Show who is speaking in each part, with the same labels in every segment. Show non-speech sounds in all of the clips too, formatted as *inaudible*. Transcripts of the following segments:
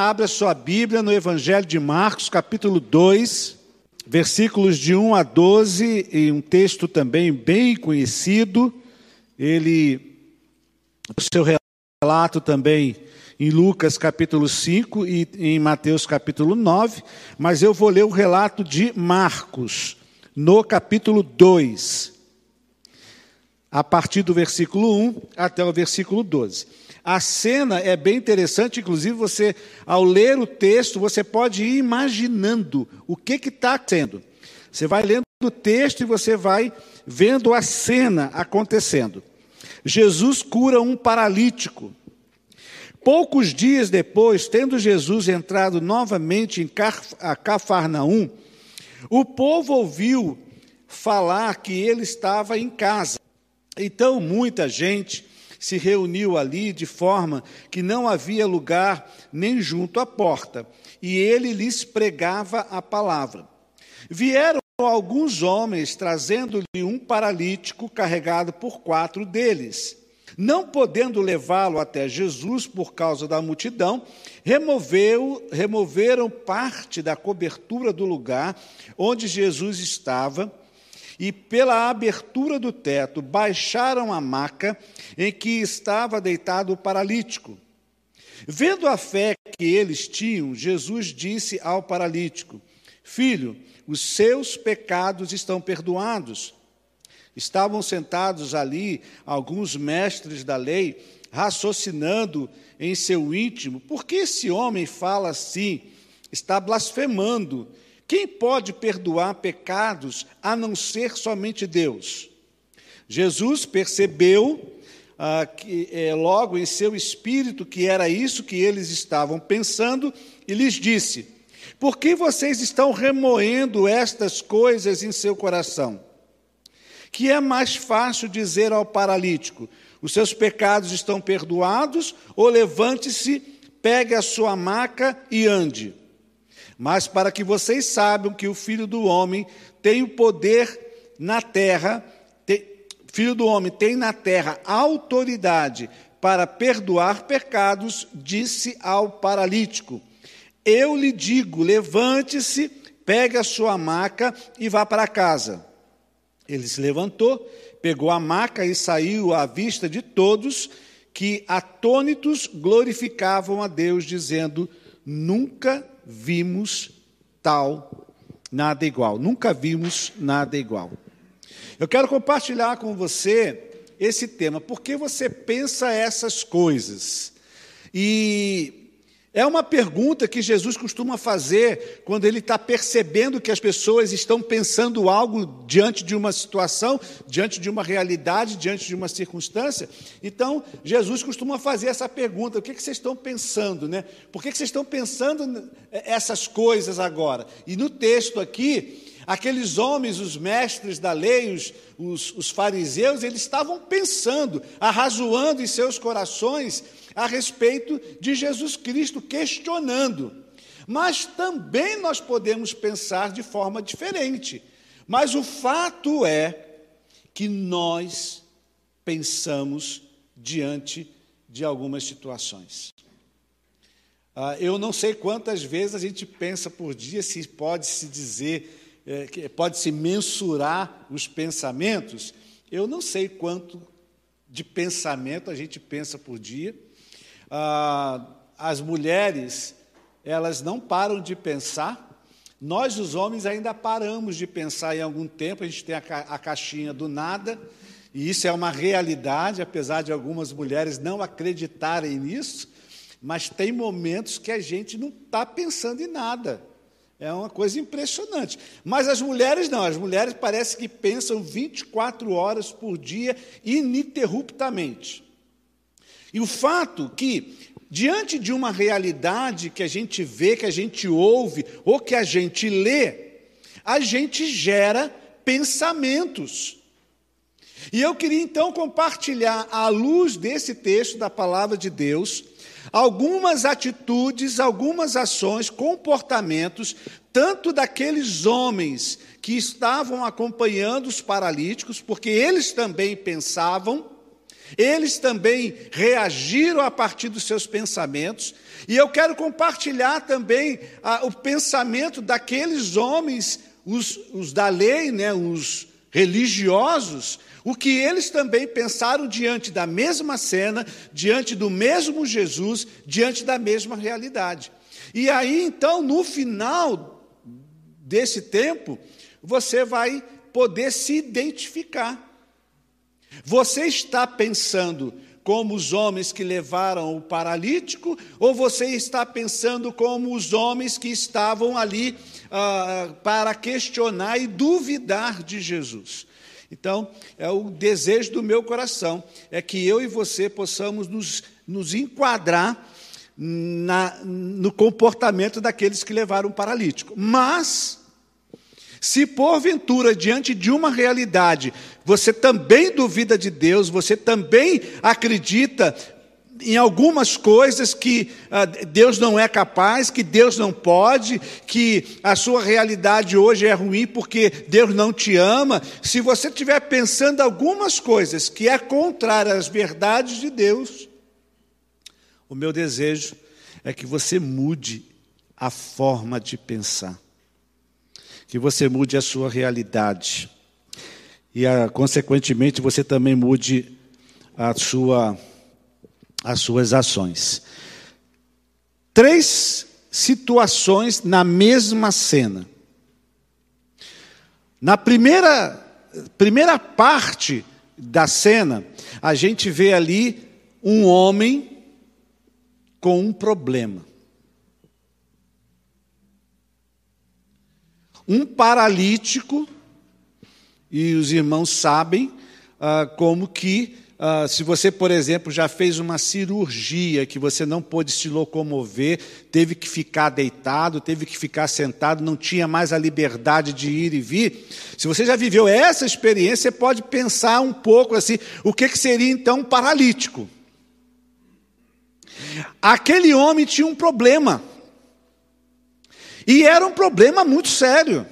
Speaker 1: Abra sua Bíblia no Evangelho de Marcos, capítulo 2, versículos de 1 a 12, e um texto também bem conhecido. Ele, o seu relato também em Lucas capítulo 5 e em Mateus capítulo 9, mas eu vou ler o relato de Marcos, no capítulo 2, a partir do versículo 1 até o versículo 12. A cena é bem interessante, inclusive você, ao ler o texto, você pode ir imaginando o que está sendo. Você vai lendo o texto e você vai vendo a cena acontecendo. Jesus cura um paralítico. Poucos dias depois, tendo Jesus entrado novamente em Cafarnaum, o povo ouviu falar que ele estava em casa. Então, muita gente se reuniu ali de forma que não havia lugar nem junto à porta, e ele lhes pregava a palavra. Vieram alguns homens trazendo-lhe um paralítico carregado por quatro deles. Não podendo levá-lo até Jesus por causa da multidão, removeu, removeram parte da cobertura do lugar onde Jesus estava e, pela abertura do teto, baixaram a maca em que estava deitado o paralítico. Vendo a fé que eles tinham, Jesus disse ao paralítico: Filho, os seus pecados estão perdoados. Estavam sentados ali alguns mestres da lei, raciocinando em seu íntimo: por que esse homem fala assim? Está blasfemando. Quem pode perdoar pecados a não ser somente Deus? Jesus percebeu ah, que, é, logo em seu espírito que era isso que eles estavam pensando e lhes disse: Por que vocês estão remoendo estas coisas em seu coração? que é mais fácil dizer ao paralítico: os seus pecados estão perdoados, ou levante-se, pegue a sua maca e ande. Mas para que vocês saibam que o Filho do Homem tem o poder na terra, tem, Filho do Homem tem na terra autoridade para perdoar pecados, disse ao paralítico: Eu lhe digo, levante-se, pegue a sua maca e vá para casa. Ele se levantou, pegou a maca e saiu à vista de todos, que atônitos glorificavam a Deus, dizendo: Nunca vimos tal, nada igual. Nunca vimos nada igual. Eu quero compartilhar com você esse tema, porque você pensa essas coisas. E é uma pergunta que Jesus costuma fazer quando ele está percebendo que as pessoas estão pensando algo diante de uma situação, diante de uma realidade, diante de uma circunstância. Então, Jesus costuma fazer essa pergunta: o que, que vocês estão pensando? Né? Por que, que vocês estão pensando essas coisas agora? E no texto aqui, aqueles homens, os mestres da lei, os, os, os fariseus, eles estavam pensando, arrazoando em seus corações a respeito de Jesus Cristo, questionando. Mas também nós podemos pensar de forma diferente. Mas o fato é que nós pensamos diante de algumas situações. Ah, eu não sei quantas vezes a gente pensa por dia, se pode se dizer, é, pode se mensurar os pensamentos. Eu não sei quanto de pensamento a gente pensa por dia ah, as mulheres, elas não param de pensar. Nós, os homens, ainda paramos de pensar em algum tempo, a gente tem a, ca a caixinha do nada, e isso é uma realidade, apesar de algumas mulheres não acreditarem nisso, mas tem momentos que a gente não está pensando em nada. É uma coisa impressionante. Mas as mulheres não, as mulheres parece que pensam 24 horas por dia, ininterruptamente. E o fato que, diante de uma realidade que a gente vê, que a gente ouve, ou que a gente lê, a gente gera pensamentos. E eu queria então compartilhar, à luz desse texto da palavra de Deus, algumas atitudes, algumas ações, comportamentos, tanto daqueles homens que estavam acompanhando os paralíticos, porque eles também pensavam, Eles também reagiram a partir dos seus pensamentos, e eu quero compartilhar também ah, o pensamento daqueles homens, os, os da lei, né, os religiosos, o que eles também pensaram diante da mesma cena, diante do mesmo Jesus, diante da mesma realidade. E aí, então, no final desse tempo, você vai poder se identificar. Você está pensando como os homens que levaram o paralítico, ou você está pensando como os homens que estavam ali ah, para questionar e duvidar de Jesus? Então, é o desejo do meu coração, é que eu e você possamos nos, nos enquadrar na, no comportamento daqueles que levaram o paralítico. Mas, se porventura, diante de uma realidade, você também duvida de Deus, você também acredita em algumas coisas que ah, Deus não é capaz, que Deus não pode, que a sua realidade hoje é ruim porque Deus não te ama. Se você estiver pensando algumas coisas que é contrária às verdades de Deus, o meu desejo é que você mude a forma de pensar que você mude a sua realidade. E, a, ah, consequentemente, você também mude a sua, as suas ações. Três situações na mesma cena. Na primeira, primeira parte da cena, a gente vê ali um homem com um problema. Um paralítico, e os irmãos sabem ah, como que, ah, se você, por exemplo, já fez uma cirurgia que você não pôde se locomover, teve que ficar deitado, teve que ficar sentado, não tinha mais a liberdade de ir e vir. Se você já viveu essa experiência, você pode pensar um pouco assim: o que, que seria então um paralítico? Aquele homem tinha um problema. E era um problema muito sério.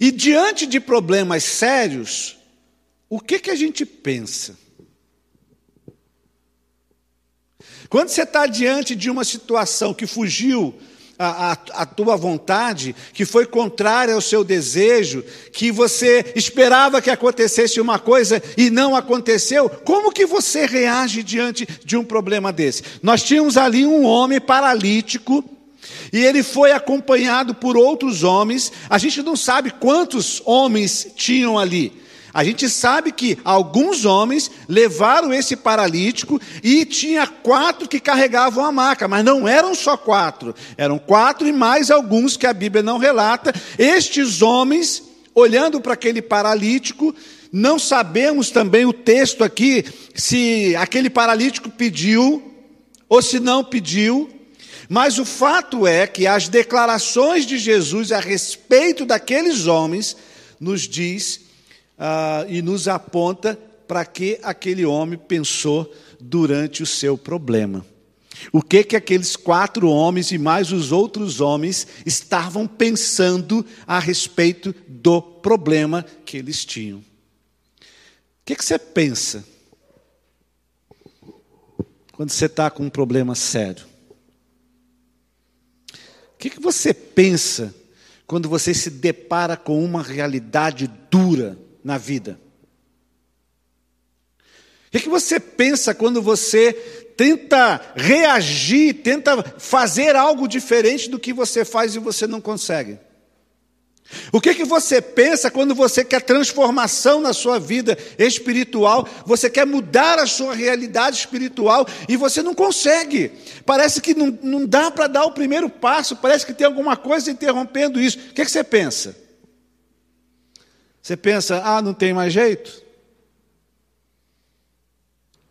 Speaker 1: E diante de problemas sérios, o que, que a gente pensa? Quando você está diante de uma situação que fugiu a, a, a, tua vontade, que foi contrária ao seu desejo, que você esperava que acontecesse uma coisa e não aconteceu, como que você reage diante de um problema desse? Nós tínhamos ali um homem paralítico, e ele foi acompanhado por outros homens, a gente não sabe quantos homens tinham ali, a gente sabe que alguns homens levaram esse paralítico e tinha quatro que carregavam a maca, mas não eram só quatro, eram quatro e mais alguns que a Bíblia não relata. Estes homens, olhando para aquele paralítico, não sabemos também o texto aqui se aquele paralítico pediu ou se não pediu, mas o fato é que as declarações de Jesus a respeito daqueles homens nos diz ah, e nos aponta para que aquele homem pensou durante o seu problema. O que que aqueles quatro homens e mais os outros homens estavam pensando a respeito do problema que eles tinham? O que, que você pensa quando você está com um problema sério? O que, que você pensa quando você se depara com uma realidade dura? Na vida? O que, você pensa quando você tenta reagir, tenta fazer algo diferente do que você faz e você não consegue? O que, que você pensa quando você quer transformação na sua vida espiritual, você quer mudar a sua realidade espiritual e você não consegue? Parece que não, não dá para dar o primeiro passo, parece que tem alguma coisa interrompendo isso. O que, que você pensa? Você pensa, ah, não tem mais jeito?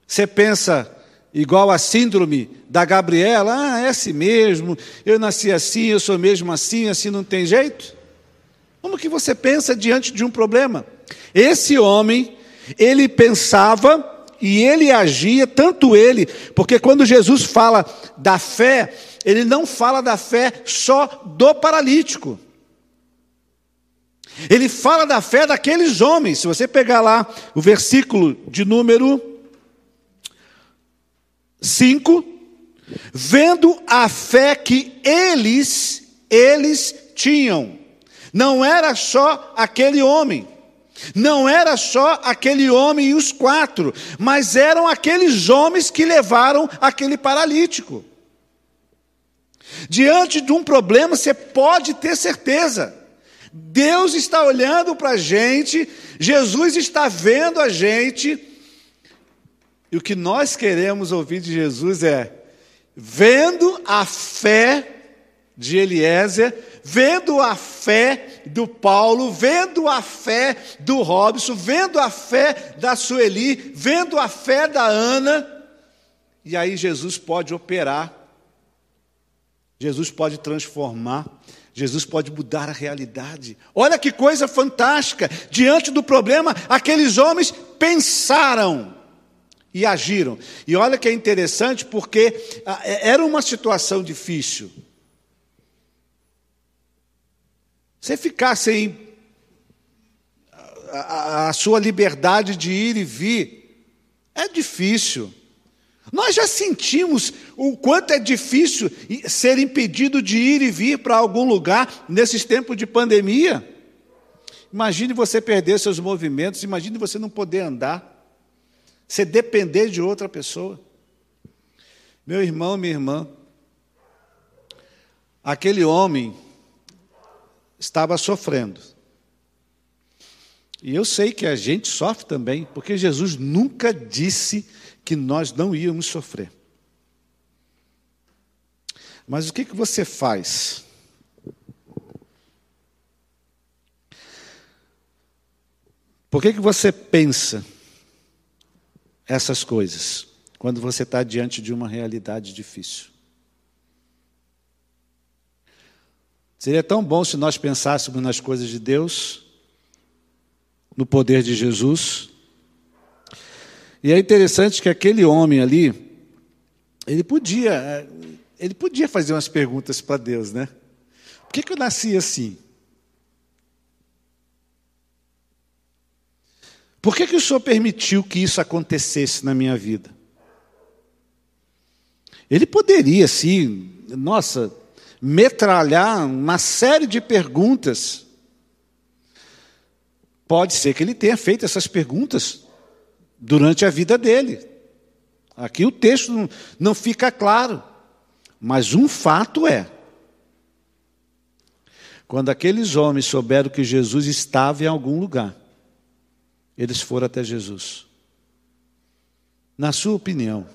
Speaker 1: Você pensa, igual a síndrome da Gabriela, ah, é assim mesmo, eu nasci assim, eu sou mesmo assim, assim não tem jeito? Como que você pensa diante de um problema? Esse homem, ele pensava e ele agia, tanto ele, porque quando Jesus fala da fé, ele não fala da fé só do paralítico. Ele fala da fé daqueles homens. Se você pegar lá o versículo de número 5, vendo a fé que eles, eles tinham. Não era só aquele homem. Não era só aquele homem e os quatro, mas eram aqueles homens que levaram aquele paralítico. Diante de um problema, você pode ter certeza. Deus está olhando para a gente, Jesus está vendo a gente, e o que nós queremos ouvir de Jesus é: vendo a fé de Eliezer, vendo a fé do Paulo, vendo a fé do Robson, vendo a fé da Sueli, vendo a fé da Ana, e aí Jesus pode operar, Jesus pode transformar, Jesus pode mudar a realidade. Olha que coisa fantástica! Diante do problema, aqueles homens pensaram e agiram. E olha que é interessante, porque ah, é, era uma situação difícil. Você ficar sem a, a, sua liberdade de ir e vir, é difícil. Nós já sentimos o quanto é difícil ser impedido de ir e vir para algum lugar nesses tempos de pandemia. Imagine você perder seus movimentos, imagine você não poder andar, você depender de outra pessoa. Meu irmão, minha irmã, aquele homem estava sofrendo. E eu sei que a gente sofre também, porque Jesus nunca disse que nós não íamos sofrer. Mas o que, que você faz? Por que, que você pensa essas coisas quando você está diante de uma realidade difícil? Seria tão bom se nós pensássemos nas coisas de Deus, no poder de Jesus. E é interessante que aquele homem ali, ele podia, ele podia fazer umas perguntas para Deus, né? Por que, que eu nasci assim? Por que, que o Senhor permitiu que isso acontecesse na minha vida? Ele poderia, sim, nossa, metralhar uma série de perguntas. Pode ser que ele tenha feito essas perguntas durante a vida dele. Aqui o texto não, fica claro, mas um fato é: quando aqueles homens souberam que Jesus estava em algum lugar, eles foram até Jesus. Na sua opinião,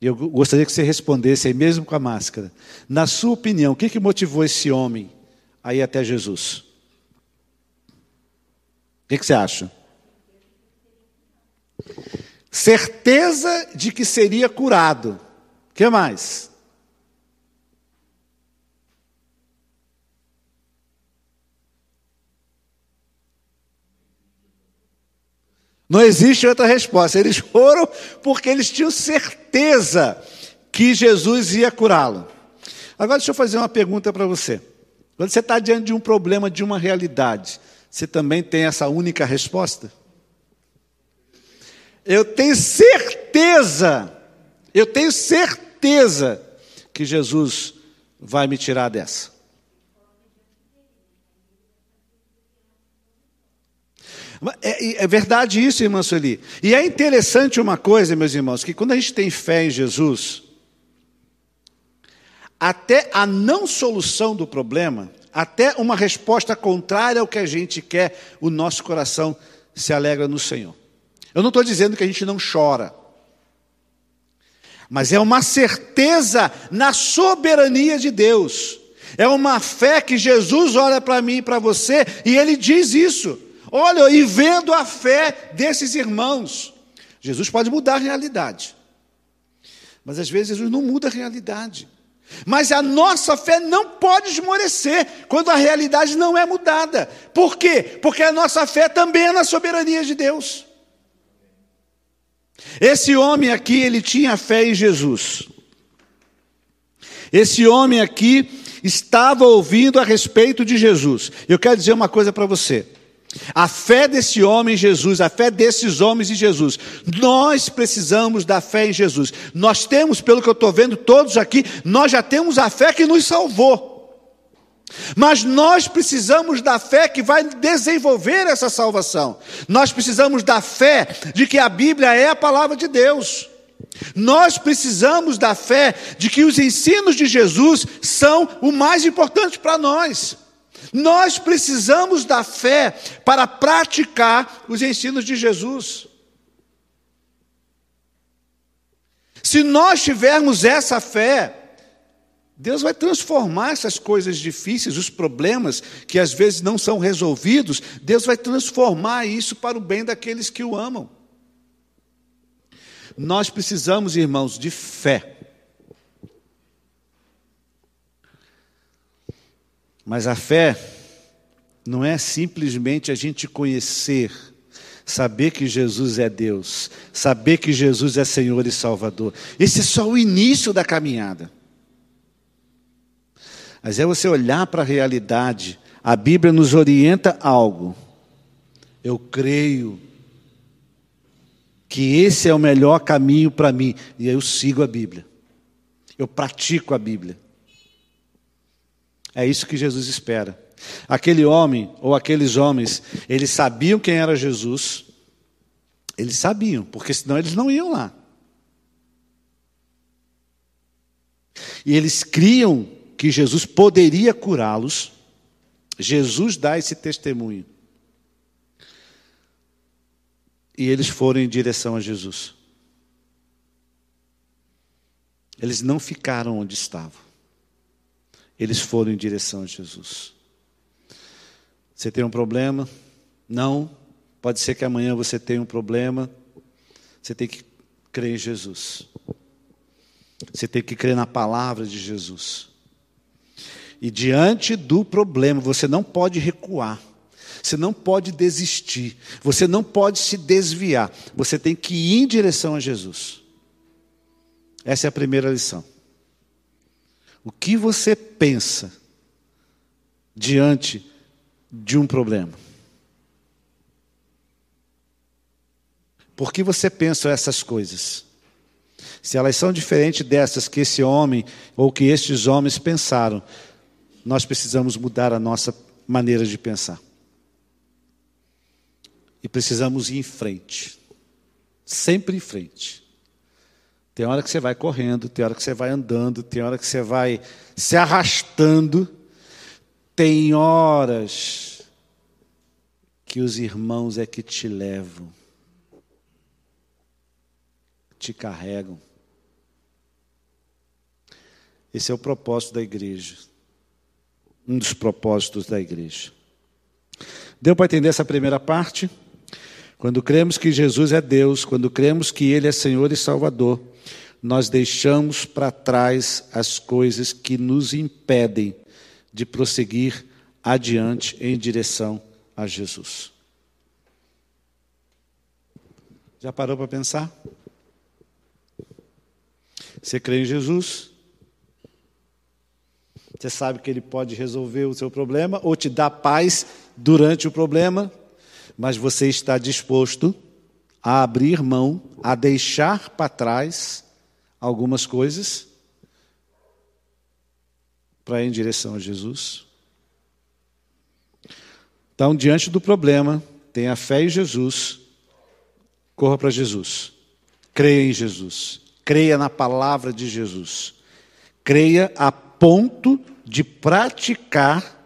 Speaker 1: eu gostaria que você respondesse aí mesmo com a máscara. Na sua opinião, o que, que motivou esse homem a ir até Jesus? O que, que você acha? Certeza de que seria curado. O que mais? Não existe outra resposta. Eles foram porque eles tinham certeza que Jesus ia curá-lo. Agora deixa eu fazer uma pergunta para você. Quando você está diante de um problema, de uma realidade, você também tem essa única resposta? Eu tenho certeza, eu tenho certeza que Jesus vai me tirar dessa. É, é, verdade isso, irmã Sueli. E é interessante uma coisa, meus irmãos, que quando a gente tem fé em Jesus, até a não solução do problema, até uma resposta contrária ao que a gente quer, o nosso coração se alegra no Senhor. Eu não estou dizendo que a gente não chora, mas é uma certeza na soberania de Deus. É uma fé que Jesus olha para mim e para você e ele diz isso. Olha, e vendo a fé desses irmãos, Jesus pode mudar a realidade. Mas às vezes Jesus não muda a realidade. Mas a nossa fé não pode esmorecer quando a realidade não é mudada. Por quê? Porque a nossa fé também é na soberania de Deus. Esse homem aqui, ele tinha fé em Jesus. Esse homem aqui, estava ouvindo a respeito de Jesus. Eu quero dizer uma coisa para você. A fé desse homem em Jesus, a fé desses homens em Jesus. Nós precisamos da fé em Jesus. Nós temos, pelo que eu estou vendo, todos aqui, nós já temos a fé que nos salvou. Mas nós precisamos da fé que vai desenvolver essa salvação. Nós precisamos da fé de que a Bíblia é a palavra de Deus. Nós precisamos da fé de que os ensinos de Jesus são o mais importante para nós. Nós precisamos da fé para praticar os ensinos de Jesus. Se nós tivermos essa fé, Deus vai transformar essas coisas difíceis, os problemas que às vezes não são resolvidos, Deus vai transformar isso para o bem daqueles que o amam. Nós precisamos, irmãos, de fé. Mas a fé não é simplesmente a gente conhecer, saber que Jesus é Deus, saber que Jesus é Senhor e Salvador. Esse é só o início da caminhada. Mas é você olhar para a realidade. A Bíblia nos orienta algo. Eu creio que esse é o melhor caminho para mim e eu sigo a Bíblia. Eu pratico a Bíblia. É isso que Jesus espera. Aquele homem ou aqueles homens, eles sabiam quem era Jesus. Eles sabiam, porque senão eles não iam lá. E eles criam que Jesus poderia curá-los. Jesus dá esse testemunho. E eles foram em direção a Jesus. Eles não ficaram onde estavam. Eles foram em direção a Jesus. Você tem um problema? Não. Pode ser que amanhã você tenha um problema. Você tem que crer em Jesus. Você tem que crer na palavra de Jesus. E diante do problema, você não pode recuar. Você não pode desistir. Você não pode se desviar. Você tem que ir em direção a Jesus. Essa é a primeira lição. O que você pensa diante de um problema? Por que você pensa essas coisas? Se elas são diferentes dessas que esse homem ou que estes homens pensaram, nós precisamos mudar a nossa maneira de pensar. E precisamos ir em frente. Sempre em frente. Tem hora que você vai correndo, tem hora que você vai andando, tem hora que você vai se arrastando. Tem horas que os irmãos é que te levam, te carregam. Esse é o propósito da igreja. Um dos propósitos da igreja. Deu para entender essa primeira parte? Quando cremos que Jesus é Deus, quando cremos que Ele é Senhor e Salvador, nós deixamos para trás as coisas que nos impedem de prosseguir adiante em direção a Jesus. Já parou para pensar? Você crê em Jesus? Você sabe que Ele pode resolver o seu problema ou te dar paz durante o problema, mas você está disposto a abrir mão, a deixar para trás algumas coisas para ir em direção a Jesus. Então, diante do problema, tenha fé em Jesus, corra para Jesus, creia em Jesus, creia na palavra de Jesus, creia a ponto de praticar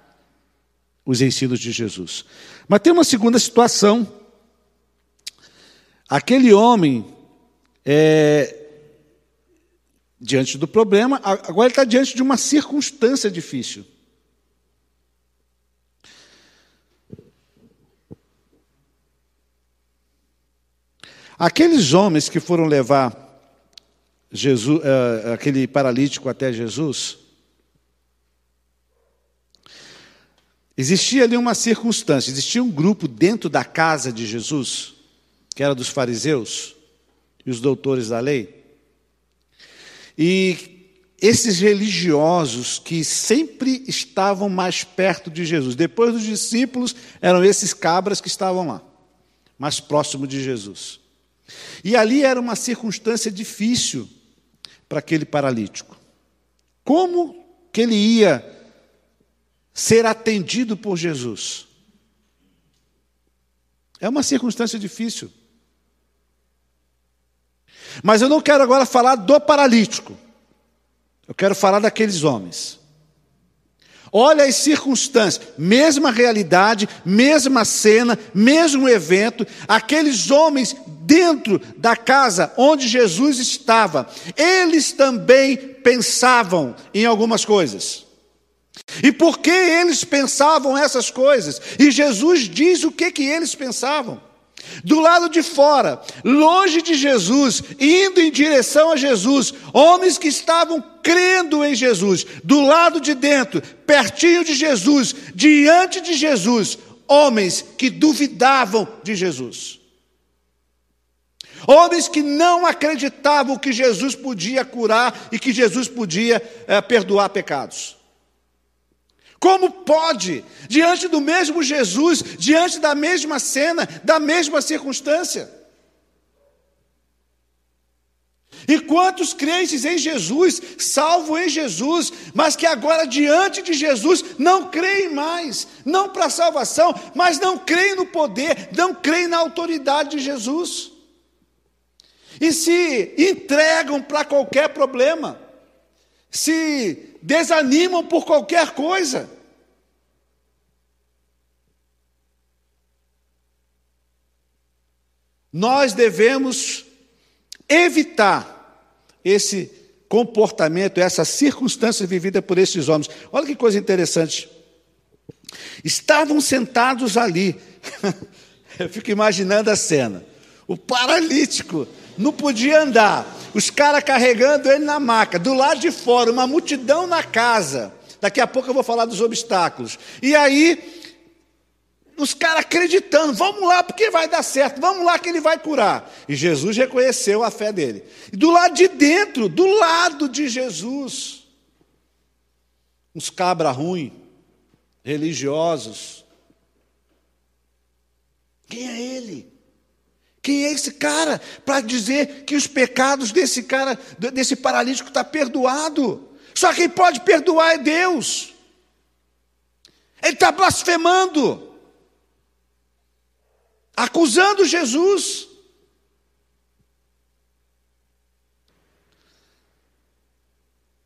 Speaker 1: os ensinos de Jesus. Mas tem uma segunda situação. Aquele homem é, diante do problema, agora ele está diante de uma circunstância difícil. Aqueles homens que foram levar Jesus, uh, aquele paralítico até Jesus, existia ali uma circunstância, existia um grupo dentro da casa de Jesus, que era dos fariseus e os doutores da lei, e esses religiosos que sempre estavam mais perto de Jesus. Depois dos discípulos, eram esses cabras que estavam lá, mais próximo de Jesus. E ali era uma circunstância difícil para aquele paralítico. Como que ele ia ser atendido por Jesus? É uma circunstância difícil. Mas eu não quero agora falar do paralítico. Eu quero falar daqueles homens. Olha as circunstâncias, mesma realidade, mesma cena, mesmo evento, aqueles homens dentro da casa onde Jesus estava, eles também pensavam em algumas coisas. E por que eles pensavam essas coisas? E Jesus diz o que, que eles pensavam. Do lado de fora, longe de Jesus, indo em direção a Jesus, homens que estavam crendo em Jesus. Do lado de dentro, pertinho de Jesus, diante de Jesus, homens que duvidavam de Jesus. Homens que não acreditavam que Jesus podia curar e que Jesus podia é, perdoar pecados. Como pode, diante do mesmo Jesus, diante da mesma cena, da mesma circunstância? E quantos crentes em Jesus, salvo em Jesus, mas que agora diante de Jesus não creem mais, não para a salvação, mas não creem no poder, não creem na autoridade de Jesus. E se entregam para qualquer problema, se desanimam por qualquer coisa. Nós devemos evitar esse comportamento, essa circunstância vivida por esses homens. Olha que coisa interessante. Estavam sentados ali. *laughs* Eu fico imaginando a cena. O paralítico não podia andar. Os caras carregando ele na maca. Do lado de fora, uma multidão na casa. Daqui a pouco eu vou falar dos obstáculos. E aí, os caras acreditando, vamos lá porque vai dar certo, vamos lá que ele vai curar. E Jesus reconheceu a fé dele. E do lado de dentro, do lado de Jesus, uns cabra ruim, religiosos. Quem é ele? Quem é esse cara para dizer que os pecados desse cara, desse paralítico, está perdoado? Só quem pode perdoar é Deus. Ele está blasfemando acusando Jesus.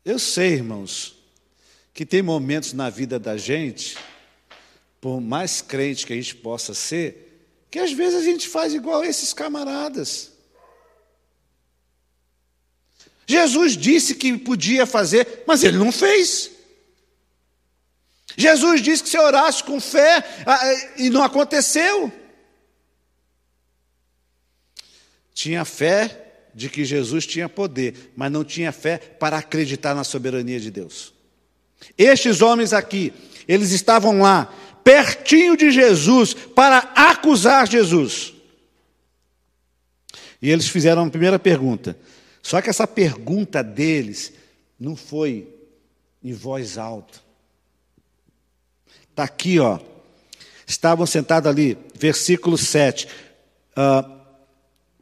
Speaker 1: Eu sei, irmãos, que tem momentos na vida da gente, por mais crente que a gente possa ser, que às vezes a gente faz igual a esses camaradas. Jesus disse que podia fazer, mas ele não fez. Jesus disse que se orasse com fé ah, e não aconteceu. Tinha fé de que Jesus tinha poder, mas não tinha fé para acreditar na soberania de Deus. Estes homens aqui, eles estavam lá, pertinho de Jesus, para acusar Jesus. E eles fizeram a primeira pergunta. Só que essa pergunta deles não foi em voz alta. Está aqui, ó. Estavam sentados ali, versículo 7. Uh,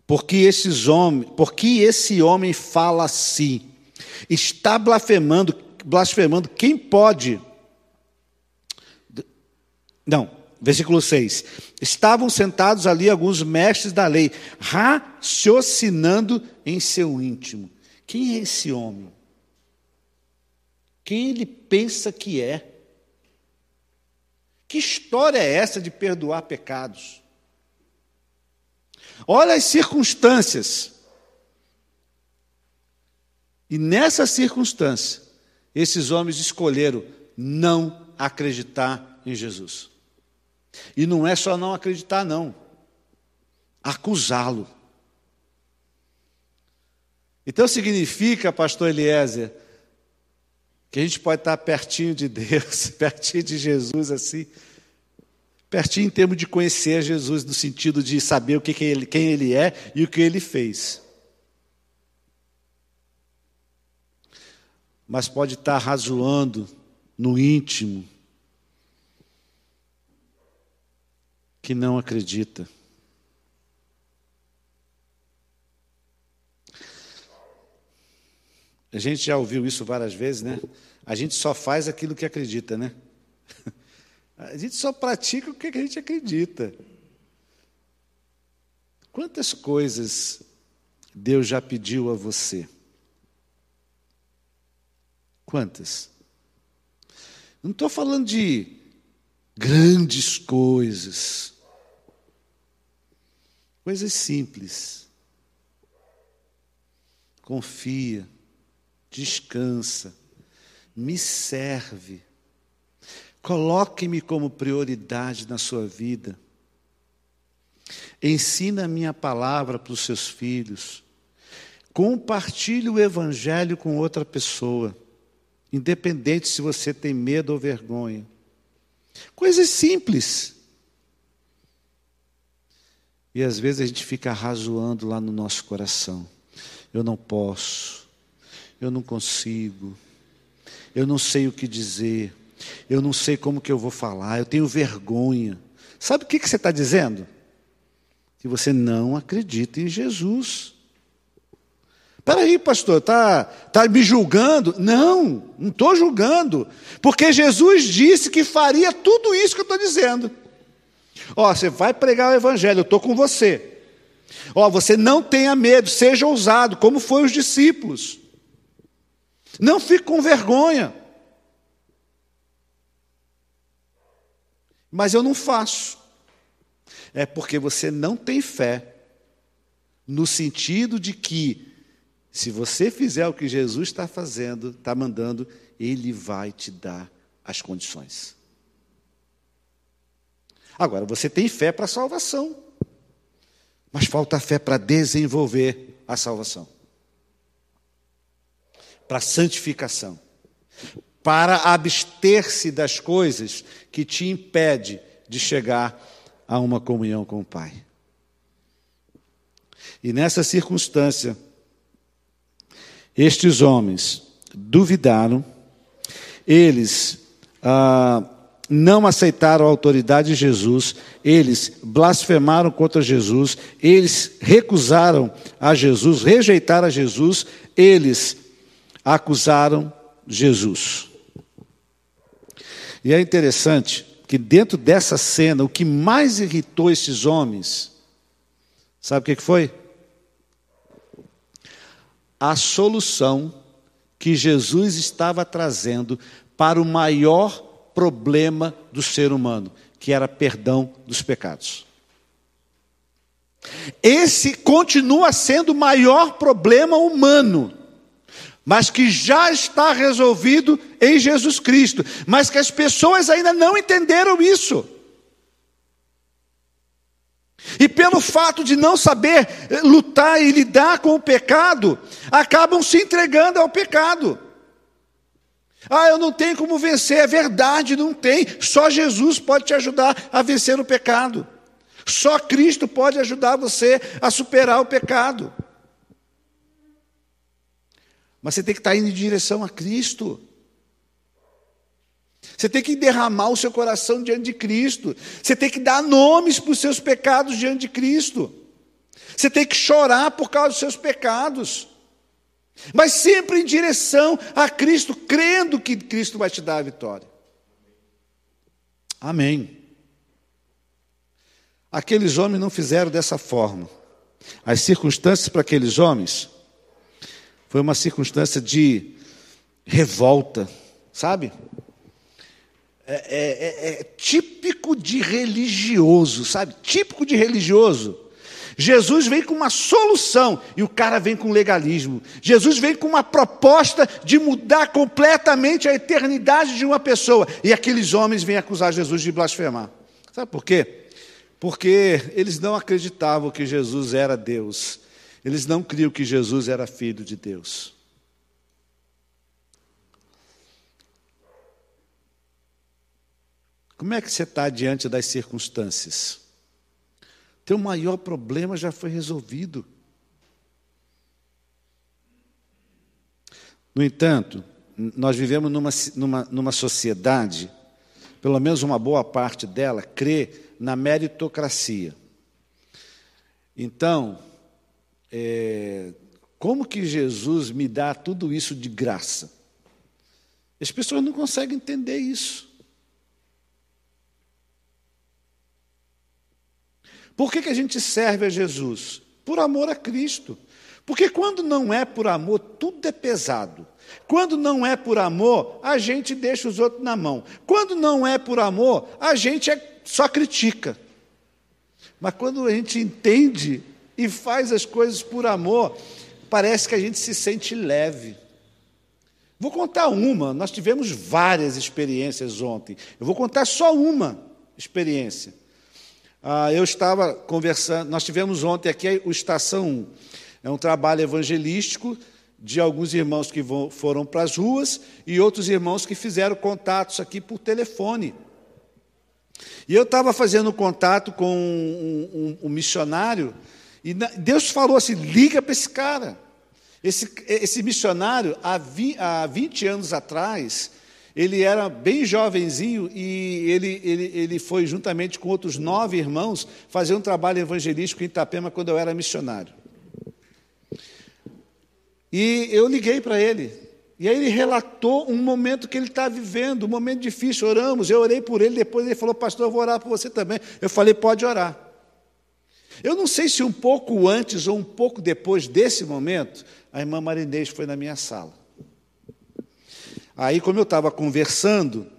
Speaker 1: porque esses homens, porque esse homem fala assim, está blasfemando, blasfemando, quem pode? Não, versículo 6. Estavam sentados ali alguns mestres da lei, raciocinando em seu íntimo. Quem é esse homem? Quem ele pensa que é? Que história é essa de perdoar pecados? Olha as circunstâncias. E nessa circunstância, esses homens escolheram não acreditar em Jesus. E não é só não acreditar, não. Acusá-lo. Então significa, pastor Eliezer, que a gente pode estar pertinho de Deus, *laughs* pertinho de Jesus assim, Pertinho em termos de conhecer Jesus, no sentido de saber o que, que ele, quem ele é e o que ele fez. mas pode estar razoando no íntimo que não acredita. A gente já ouviu isso várias vezes, né? A gente só faz aquilo que acredita, né? A gente só pratica o que a gente acredita. Quantas coisas Deus já pediu a você? Quantas? Não estou falando de grandes coisas, coisas simples. Confia descansa, me serve. Coloque-me como prioridade na sua vida. Ensina a minha palavra para os seus filhos. Compartilhe o evangelho com outra pessoa, independente se você tem medo ou vergonha. Coisas simples. E às vezes a gente fica razoando lá no nosso coração. Eu não posso eu não consigo, eu não sei o que dizer, eu não sei como que eu vou falar, eu tenho vergonha. Sabe o que, que você está dizendo? Que você não acredita em Jesus. Espera aí, pastor, está tá me julgando? Não, não estou julgando, porque Jesus disse que faria tudo isso que eu estou dizendo. Ó, você vai pregar o evangelho, eu estou com você. Ó, você não tenha medo, seja ousado, como foi os discípulos. Não fique com vergonha. Mas eu não faço. É porque você não tem fé, no sentido de que, se você fizer o que Jesus está fazendo, está mandando, Ele vai te dar as condições. Agora, você tem fé para a salvação, mas falta fé para desenvolver a salvação para a santificação, para abster-se das coisas que te impede de chegar a uma comunhão com o Pai. E nessa circunstância, estes homens duvidaram, eles ah, não aceitaram a autoridade de Jesus, eles blasfemaram contra Jesus, eles recusaram a Jesus, rejeitaram a Jesus, eles acusaram Jesus. E é interessante que dentro dessa cena, o que mais irritou esses homens, sabe o que foi? A solução que Jesus estava trazendo para o maior problema do ser humano, que era perdão dos pecados. Esse continua sendo o maior problema humano mas que já está resolvido em Jesus Cristo, mas que as pessoas ainda não entenderam isso. E pelo fato de não saber lutar e lidar com o pecado, acabam se entregando ao pecado. Ah, eu não tenho como vencer, é verdade, não tem. Só Jesus pode te ajudar a vencer o pecado. Só Cristo pode ajudar você a superar o pecado. Mas você tem que estar indo em direção a Cristo. Você tem que derramar o seu coração diante de Cristo. Você tem que dar nomes para os seus pecados diante de Cristo. Você tem que chorar por causa dos seus pecados. Mas sempre em direção a Cristo, crendo que Cristo vai te dar a vitória. Amém. Aqueles homens não fizeram dessa forma. As circunstâncias para aqueles homens foi uma circunstância de revolta, sabe? É, é, é, é, típico de religioso, sabe? Típico de religioso. Jesus vem com uma solução e o cara vem com legalismo. Jesus vem com uma proposta de mudar completamente a eternidade de uma pessoa. E aqueles homens vêm acusar Jesus de blasfemar. Sabe por quê? Porque eles não acreditavam que Jesus era Deus. Eles não criam que Jesus era filho de Deus. Como é que você está diante das circunstâncias? Teu maior problema já foi resolvido. No entanto, nós vivemos numa, numa, numa sociedade, pelo menos uma boa parte dela, crê na meritocracia. Então, é, como que Jesus me dá tudo isso de graça? As pessoas não conseguem entender isso. Por que, que a gente serve a Jesus? Por amor a Cristo. Porque quando não é por amor, tudo é pesado. Quando não é por amor, a gente deixa os outros na mão. Quando não é por amor, a gente é, só critica. Mas quando a gente entende e faz as coisas por amor, parece que a gente se sente leve. Vou contar uma, nós tivemos várias experiências ontem. Eu vou contar só uma experiência. Ah, eu estava conversando, nós tivemos ontem aqui o Estação 1. É um trabalho evangelístico de alguns irmãos que vão, foram para as ruas e outros irmãos que fizeram contatos aqui por telefone. E eu estava fazendo contato com um, um, um missionário e Deus falou assim: liga para esse cara. Esse, esse missionário, há, vi, há 20 anos atrás, ele era bem jovenzinho e ele, ele, ele foi, juntamente com outros nove irmãos, fazer um trabalho evangelístico em Itapema quando eu era missionário. E eu liguei para ele. E aí ele relatou um momento que ele está vivendo, um momento difícil. Oramos, eu orei por ele, depois ele falou, pastor, eu vou orar por você também. Eu falei, pode orar. Eu não sei se um pouco antes ou um pouco depois desse momento, a irmã Marinês foi na minha sala. Aí, como eu estava conversando,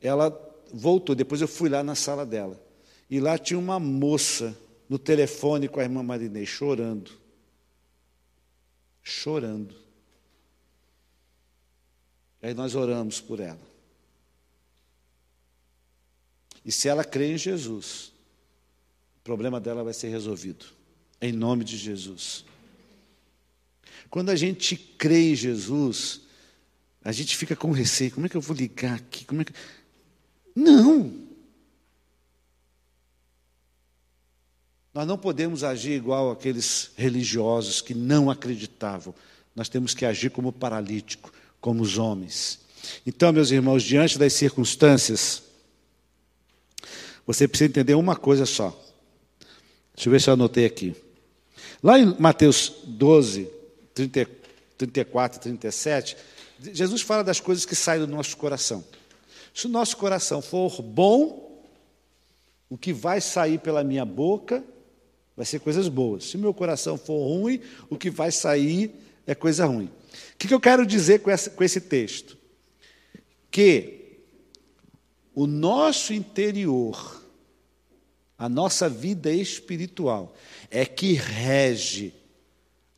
Speaker 1: ela voltou. Depois eu fui lá na sala dela. E lá tinha uma moça no telefone com a irmã Marinês, chorando. Chorando. Aí nós oramos por ela. E se ela crê em Jesus, problema dela vai ser resolvido. Em nome de Jesus. Quando a gente crê em Jesus, a gente fica com receio. Como é que eu vou ligar aqui? Como é que... Não! Nós não podemos agir igual aqueles religiosos que não acreditavam. Nós temos que agir como paralítico, como os homens. Então, meus irmãos, diante das circunstâncias, você precisa entender uma coisa só. Deixa eu ver se eu anotei aqui. Lá em Mateus 12, 30, 34, 37, Jesus fala das coisas que saem do nosso coração. Se o nosso coração for bom, o que vai sair pela minha boca vai ser coisas boas. Se o meu coração for ruim, o que vai sair é coisa ruim. O que eu quero dizer com esse texto? Que o nosso interior, a nossa vida espiritual, é que rege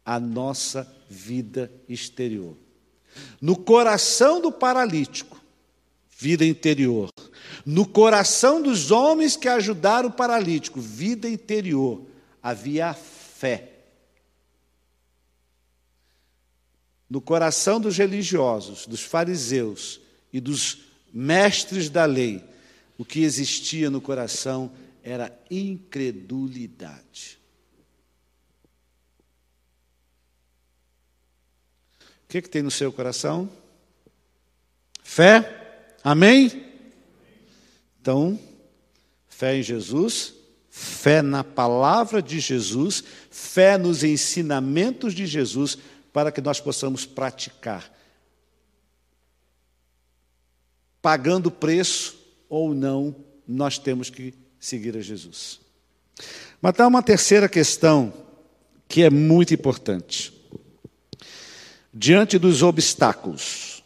Speaker 1: a nossa vida exterior. No coração do paralítico, vida interior. No coração dos homens que ajudaram o paralítico, vida interior, havia fé. No coração dos religiosos, dos fariseus e dos mestres da lei, o que existia no coração era incredulidade. O que, que tem no seu coração? Fé? Amém? Então, fé em Jesus, fé na palavra de Jesus, fé nos ensinamentos de Jesus, para que nós possamos praticar. Pagando preço ou não, nós temos que seguir a Jesus. Mas há uma terceira questão que é muito importante diante dos obstáculos.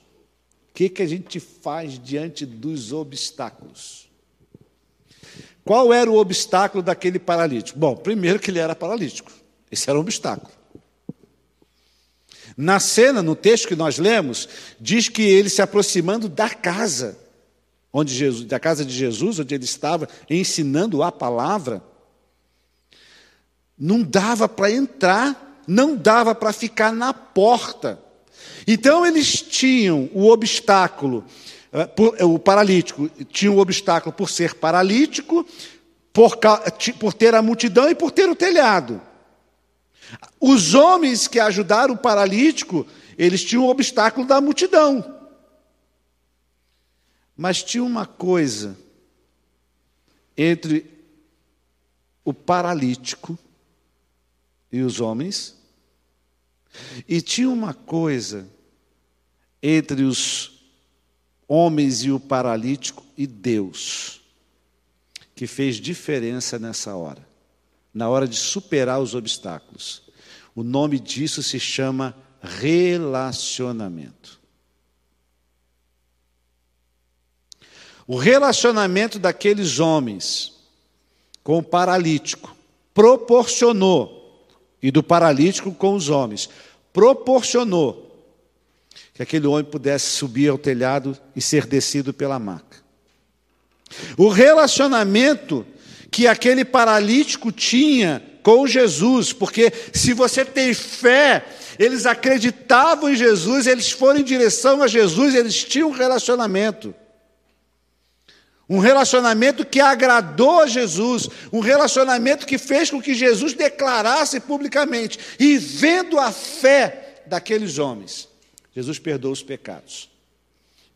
Speaker 1: O que, que a gente faz diante dos obstáculos? Qual era o obstáculo daquele paralítico? Bom, primeiro que ele era paralítico. Esse era um obstáculo. Na cena, no texto que nós lemos, diz que ele se aproximando da casa, onde Jesus, da casa de Jesus, onde ele estava ensinando a palavra, não dava para entrar não dava para ficar na porta. Então eles tinham o obstáculo, eh, eh, o paralítico tinha o obstáculo por ser paralítico, por, por ter a multidão e por ter o telhado. Os homens que ajudaram o paralítico, eles tinham o obstáculo da multidão. Mas tinha uma coisa entre o paralítico e os homens, e tinha uma coisa entre os homens e o paralítico e Deus, que fez diferença nessa hora, na hora de superar os obstáculos. O nome disso se chama relacionamento. O relacionamento daqueles homens com o paralítico proporcionou, e do paralítico com os homens, proporcionou que aquele homem pudesse subir ao telhado e ser descido pela maca. O relacionamento que aquele paralítico tinha com Jesus, porque se você tem fé, eles acreditavam em Jesus, eles foram em direção a Jesus, eles tinham um relacionamento. Um relacionamento que agradou a Jesus, um relacionamento que fez com que Jesus declarasse publicamente, e vendo a fé daqueles homens, Jesus perdoou os pecados.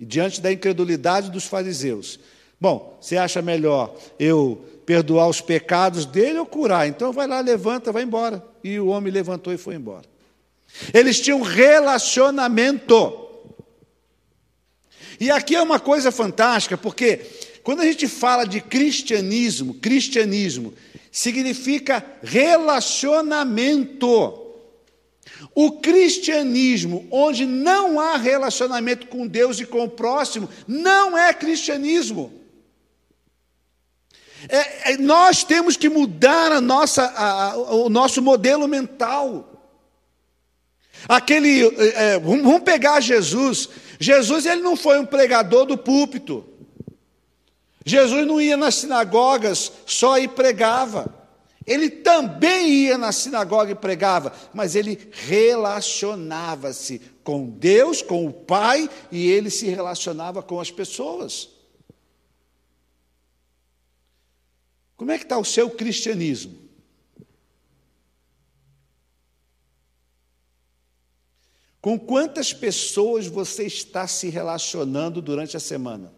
Speaker 1: E diante da incredulidade dos fariseus, bom, você acha melhor eu perdoar os pecados dele ou curar? Então vai lá, levanta, vai embora. E o homem levantou e foi embora. Eles tinham relacionamento. E aqui é uma coisa fantástica, porque quando a gente fala de cristianismo, cristianismo significa relacionamento. O cristianismo, onde não há relacionamento com Deus e com o próximo, não é cristianismo. É, é, nós temos que mudar a nossa, a, a, o nosso modelo mental. Aquele, é, é vamos pegar Jesus. Jesus ele não foi um pregador do púlpito. Jesus não ia nas sinagogas só e pregava. Ele também ia na sinagoga e pregava, mas ele relacionava-se com Deus, com o Pai, e ele se relacionava com as pessoas. Como é que está o seu cristianismo? Com quantas pessoas você está se relacionando durante a semana?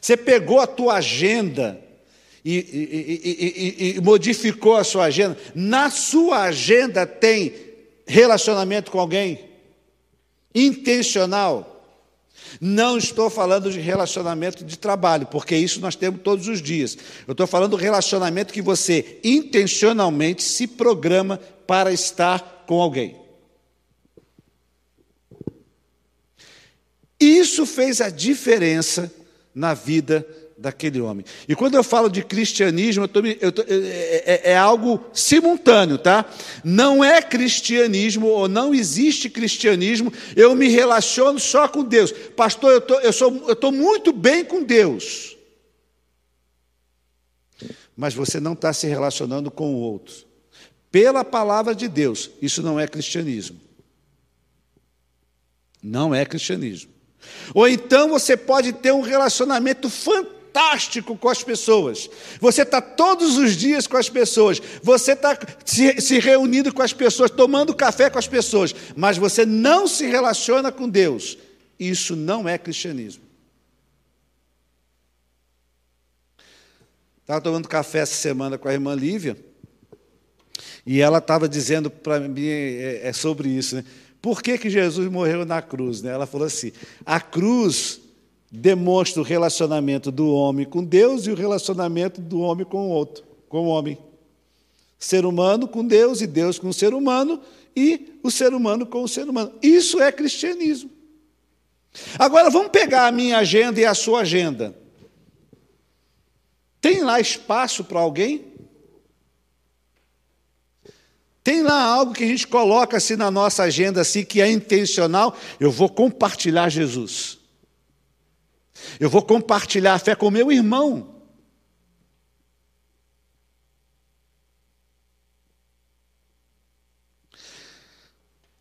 Speaker 1: Você pegou a tua agenda e, e, e, e, modificou a sua agenda. Na sua agenda tem relacionamento com alguém? Intencional. Não estou falando de relacionamento de trabalho, porque isso nós temos todos os dias. Eu estou falando do relacionamento que você intencionalmente se programa para estar com alguém. Isso fez a diferença na vida daquele homem. E quando eu falo de cristianismo, eu tô, eu tô, é, é, é, algo simultâneo, tá? Não é cristianismo ou não existe cristianismo, eu me relaciono só com Deus. Pastor, eu tô, sou, eu estou muito bem com Deus. Mas você não está se relacionando com o outro. Pela palavra de Deus, isso não é cristianismo. Não é cristianismo. Ou então você pode ter um relacionamento fantástico com as pessoas. Você está todos os dias com as pessoas. Você está se, se reunindo com as pessoas, tomando café com as pessoas. Mas você não se relaciona com Deus. Isso não é cristianismo. Estava tomando café essa semana com a irmã Lívia. E ela estava dizendo para mim é, é sobre isso, né? Por que, que Jesus morreu na cruz? Né? Ela falou assim: a cruz demonstra o relacionamento do homem com Deus e o relacionamento do homem com o outro, com o homem. Ser humano com Deus e Deus com o ser humano e o ser humano com o ser humano. Isso é cristianismo. Agora vamos pegar a minha agenda e a sua agenda. Tem lá espaço para alguém? Tem lá algo que a gente coloca assim na nossa agenda assim que é intencional, eu vou compartilhar Jesus. Eu vou compartilhar a fé com meu irmão.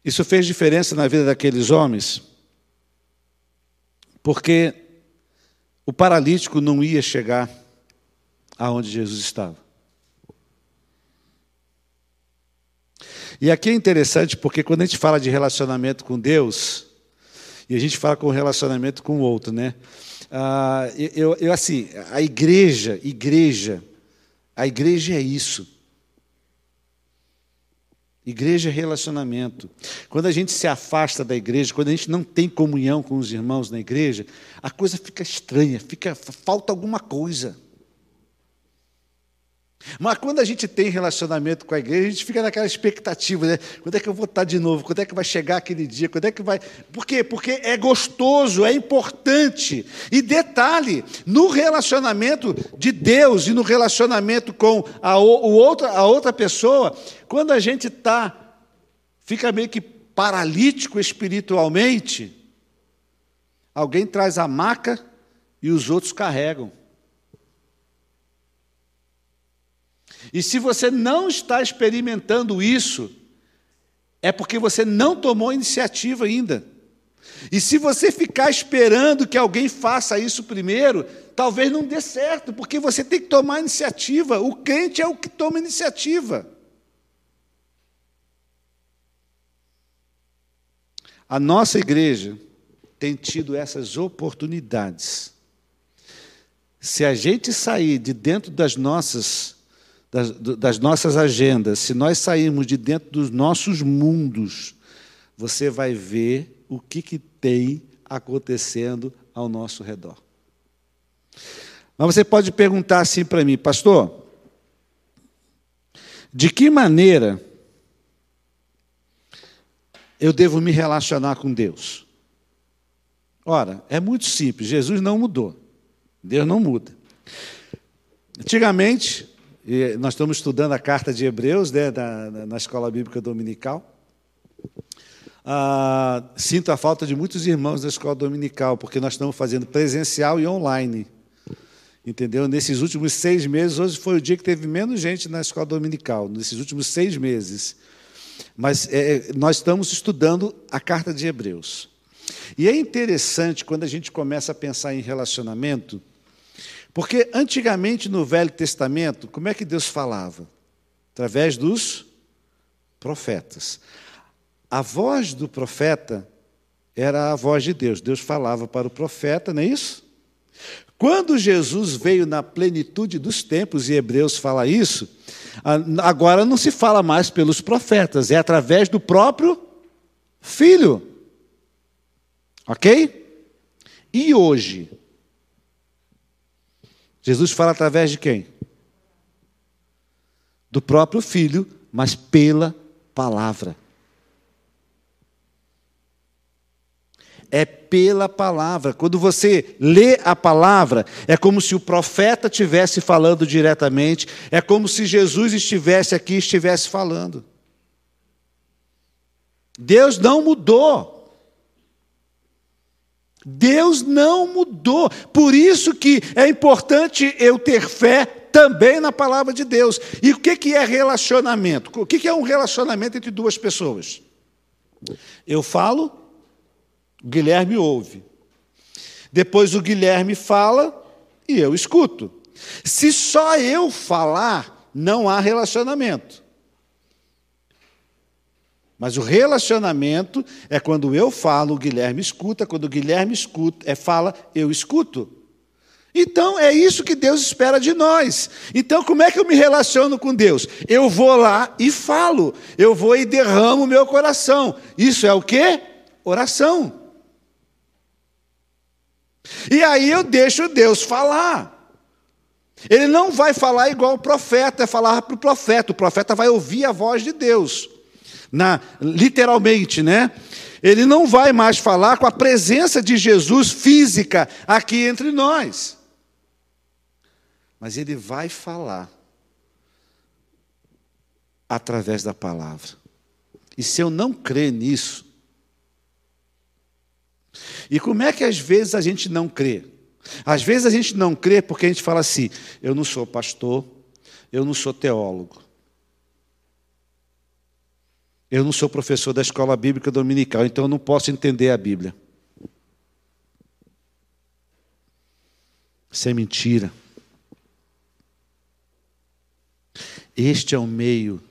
Speaker 1: Isso fez diferença na vida daqueles homens, porque o paralítico não ia chegar aonde Jesus estava. E aqui é interessante porque quando a gente fala de relacionamento com Deus, E a gente fala com relacionamento com o outro, né? Ah, eu, eu, assim, a igreja, igreja, a igreja é isso. Igreja é relacionamento. Quando a gente se afasta da igreja, quando a gente não tem comunhão com os irmãos na igreja, a coisa fica estranha, fica falta alguma coisa. Mas quando a gente tem relacionamento com a igreja, a gente fica naquela expectativa, né? Quando é que eu vou estar de novo? Quando é que vai chegar aquele dia? Quando é que vai. Por quê? Porque é gostoso, é importante. E detalhe, no relacionamento de Deus e no relacionamento com a, o outra, a outra pessoa, quando a gente está, fica meio que paralítico espiritualmente, alguém traz a maca e os outros carregam. E se você não está experimentando isso, é porque você não tomou iniciativa ainda. E se você ficar esperando que alguém faça isso primeiro, talvez não dê certo, porque você tem que tomar iniciativa. O crente é o que toma iniciativa. A nossa igreja tem tido essas oportunidades. Se a gente sair de dentro das nossas das, das nossas agendas, se nós sairmos de dentro dos nossos mundos, você vai ver o que, que tem acontecendo ao nosso redor. Mas você pode perguntar assim para mim, pastor, de que maneira eu devo me relacionar com Deus? Ora, é muito simples, Jesus não mudou, Deus não muda. Antigamente, e nós estamos estudando a carta de Hebreus né, na, na escola bíblica dominical. Ah, sinto a falta de muitos irmãos da escola dominical, porque nós estamos fazendo presencial e online. Entendeu? Nesses últimos seis meses, hoje foi o dia que teve menos gente na escola dominical, nesses últimos seis meses. Mas é, nós estamos estudando a carta de Hebreus. E é interessante quando a gente começa a pensar em relacionamento porque antigamente no Velho Testamento, como é que Deus falava? Através dos profetas. A voz do profeta era a voz de Deus. Deus falava para o profeta, não é isso? Quando Jesus veio na plenitude dos tempos, e Hebreus fala isso, agora não se fala mais pelos profetas, é através do próprio Filho. Ok? E hoje? Jesus fala através de quem? Do próprio Filho, mas pela palavra. É pela palavra. Quando você lê a palavra, é como se o profeta estivesse falando diretamente, é como se Jesus estivesse aqui e estivesse falando. Deus não mudou. Deus não mudou. Por isso que é importante eu ter fé também na palavra de Deus. E o que é relacionamento? O que é um relacionamento entre duas pessoas? Eu falo, o Guilherme ouve. Depois o Guilherme fala e eu escuto. Se só eu falar, não há relacionamento. Mas o relacionamento é quando eu falo, o Guilherme escuta, quando o Guilherme escuta, é fala, eu escuto. Então é isso que Deus espera de nós. Então como é que eu me relaciono com Deus? Eu vou lá e falo. Eu vou e derramo meu coração. Isso é o que? Oração. E aí eu deixo Deus falar. Ele não vai falar igual o profeta, é falar para o profeta. O profeta vai ouvir a voz de Deus na, literalmente, né? Ele não vai mais falar com a presença de Jesus física aqui entre nós. Mas ele vai falar através da palavra. E se eu não crer nisso, e como é que às vezes a gente não crê? Às vezes a gente não crê porque a gente fala assim: eu não sou pastor, eu não sou teólogo. Eu não sou professor da escola bíblica dominical, então eu não posso entender a Bíblia. Isso é mentira. Este é o meio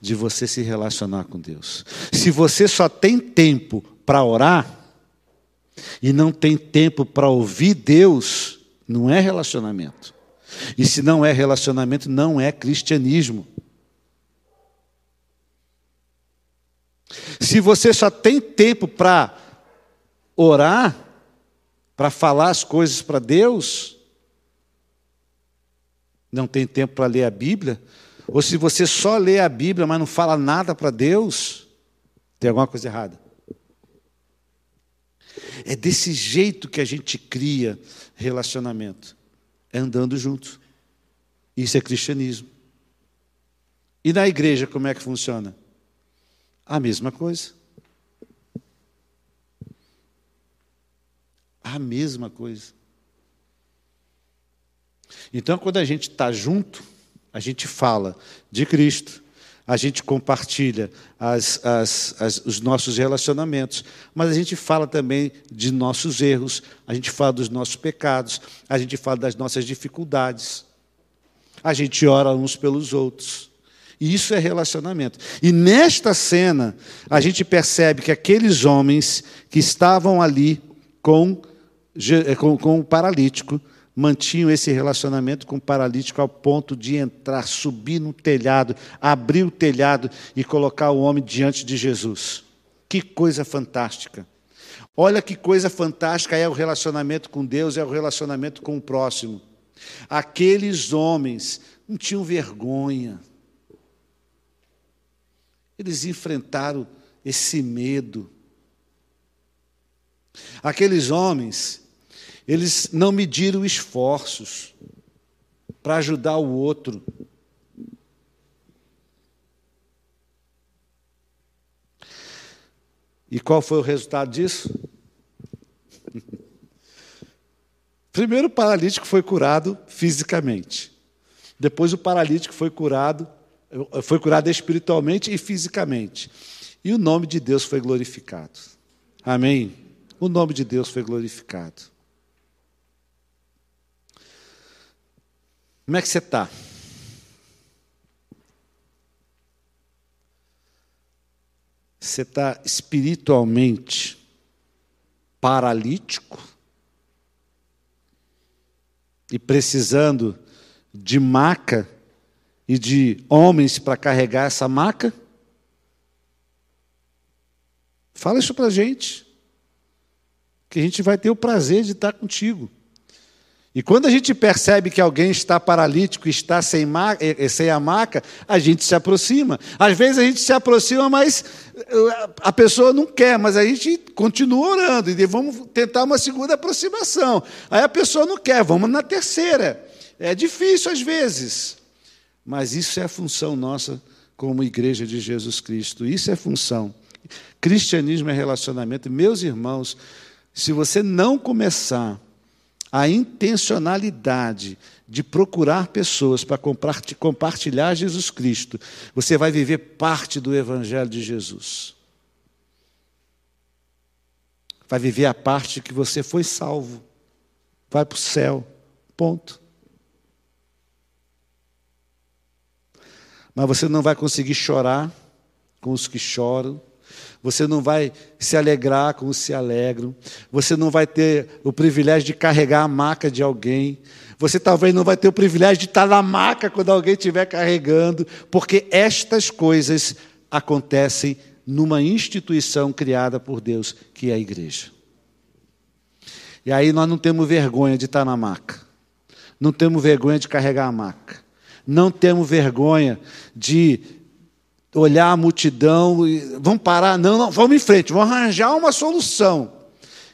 Speaker 1: de você se relacionar com Deus. Se você só tem tempo para orar, e não tem tempo para ouvir Deus, não é relacionamento. E se não é relacionamento, não é cristianismo. Se você só tem tempo para orar, para falar as coisas para Deus, não tem tempo para ler a Bíblia, ou se você só lê a Bíblia, mas não fala nada para Deus, tem alguma coisa errada. É desse jeito que a gente cria relacionamento, é andando junto. Isso é cristianismo. E na igreja, como é que funciona? A mesma coisa. A mesma coisa. Então, quando a gente está junto, a gente fala de Cristo, a gente compartilha as, as, as, os nossos relacionamentos, mas a gente fala também de nossos erros, a gente fala dos nossos pecados, a gente fala das nossas dificuldades, a gente ora uns pelos outros. Isso é relacionamento. E nesta cena, a gente percebe que aqueles homens que estavam ali com, com, com o paralítico, mantinham esse relacionamento com o paralítico ao ponto de entrar, subir no telhado, abrir o telhado e colocar o homem diante de Jesus. Que coisa fantástica! Olha que coisa fantástica é o relacionamento com Deus, é o relacionamento com o próximo. Aqueles homens não tinham vergonha. Eles enfrentaram esse medo. Aqueles homens eles não mediram esforços para ajudar o outro. E qual foi o resultado disso? *laughs* Primeiro o paralítico foi curado fisicamente. Depois o paralítico foi curado, foi curado espiritualmente e fisicamente. E o nome de Deus foi glorificado. Amém? O nome de Deus foi glorificado. Como é que você está? Você está espiritualmente paralítico e precisando de maca e de homens para carregar essa maca? Fala isso para a gente, que a gente vai ter o prazer de estar contigo. E quando a gente percebe que alguém está paralítico, está sem, eh, eh, sem a maca, a gente se aproxima. Às vezes a gente se aproxima, mas eh, a pessoa não quer, mas a gente continua orando. E vamos tentar uma segunda aproximação. Aí a pessoa não quer, vamos na terceira. É difícil às vezes, mas isso é função nossa como igreja de Jesus Cristo. Isso é função. Cristianismo é relacionamento. Meus irmãos, se você não começar a intencionalidade de procurar pessoas para compartilhar Jesus Cristo, você vai viver parte do Evangelho de Jesus. Vai viver a parte que você foi salvo. Vai para o céu. Ponto. Mas você não vai conseguir chorar com os que choram. Você não vai se alegrar como se alegram, você não vai ter o privilégio de carregar a maca de alguém, você talvez não vai ter o privilégio de estar na maca quando alguém estiver carregando, porque estas coisas acontecem numa instituição criada por Deus, que é a igreja. E aí nós não temos vergonha de estar na maca, não temos vergonha de carregar a maca, não temos vergonha de olhar a multidão e vamos parar, não, não, vamos em frente, vamos arranjar uma solução.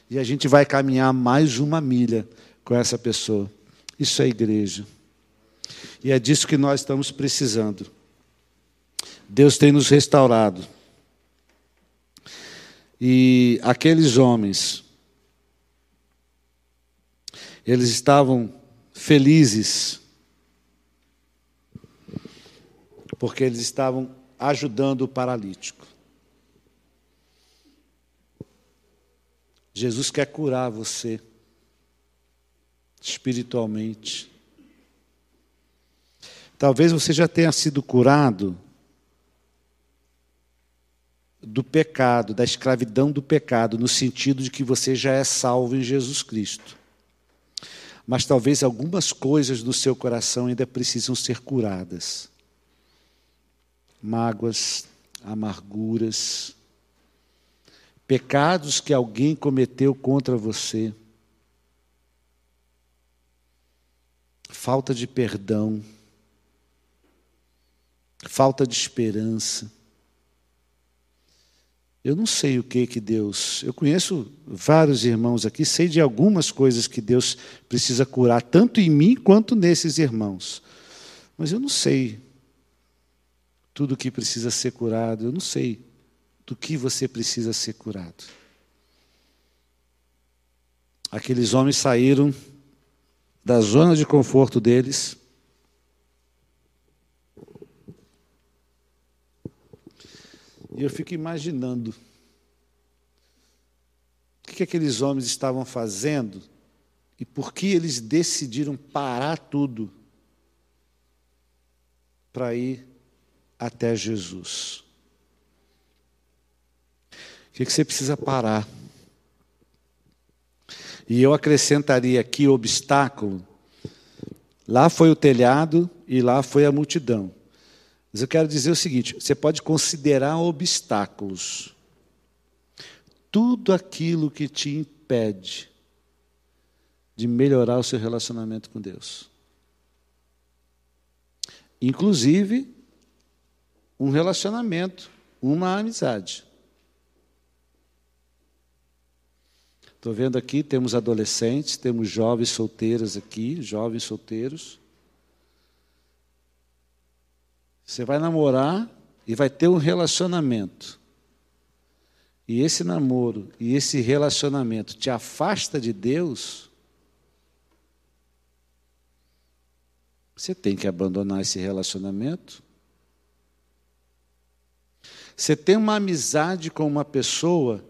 Speaker 1: E a gente vai caminhar mais uma milha com essa pessoa. Isso é igreja. E é disso que nós estamos precisando. Deus tem nos restaurado. E aqueles homens, eles estavam felizes, porque eles estavam ajudando o paralítico. Jesus quer curar você espiritualmente. Talvez você já tenha sido curado do pecado, da escravidão do pecado, no sentido de que você já é salvo em Jesus Cristo. Mas talvez algumas coisas do seu coração ainda precisam ser curadas. Mágoas, amarguras, pecados que alguém cometeu contra você, falta de perdão, falta de esperança. Eu não sei o que que Deus. Eu conheço vários irmãos aqui, sei de algumas coisas que Deus precisa curar, tanto em mim quanto nesses irmãos. Mas eu não sei tudo que precisa ser curado, eu não sei do que você precisa ser curado. Aqueles homens saíram da zona de conforto deles. E eu fico imaginando o que aqueles homens estavam fazendo e por que eles decidiram parar tudo para ir até Jesus. O que você precisa parar? E eu acrescentaria aqui obstáculo. Lá foi o telhado e lá foi a multidão. Mas eu quero dizer o seguinte: você pode considerar obstáculos. Tudo aquilo que te impede de melhorar o seu relacionamento com Deus. Inclusive, um relacionamento, uma amizade. Estou vendo aqui, temos adolescentes, temos jovens solteiras aqui, jovens solteiros. Você vai namorar e vai ter um relacionamento. E esse namoro e esse relacionamento te afasta de Deus. Você tem que abandonar esse relacionamento. Você tem uma amizade com uma pessoa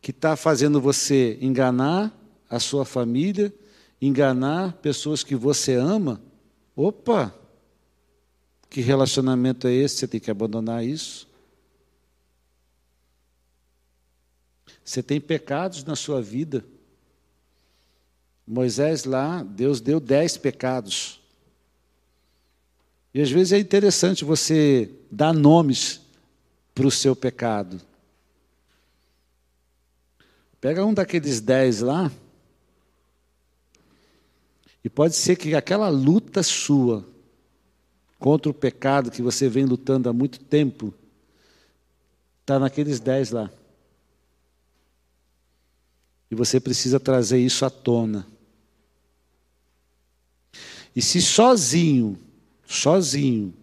Speaker 1: que está fazendo você enganar a sua família, enganar pessoas que você ama, opa, que relacionamento é esse? Você tem que abandonar isso. Você tem pecados na sua vida. Moisés lá, Deus deu dez pecados. E às vezes é interessante você dar nomes para o seu pecado. Pega um daqueles dez lá, e pode ser que aquela luta sua contra o pecado que você vem lutando há muito tempo, está naqueles dez lá. E você precisa trazer isso à tona. E se sozinho, sozinho,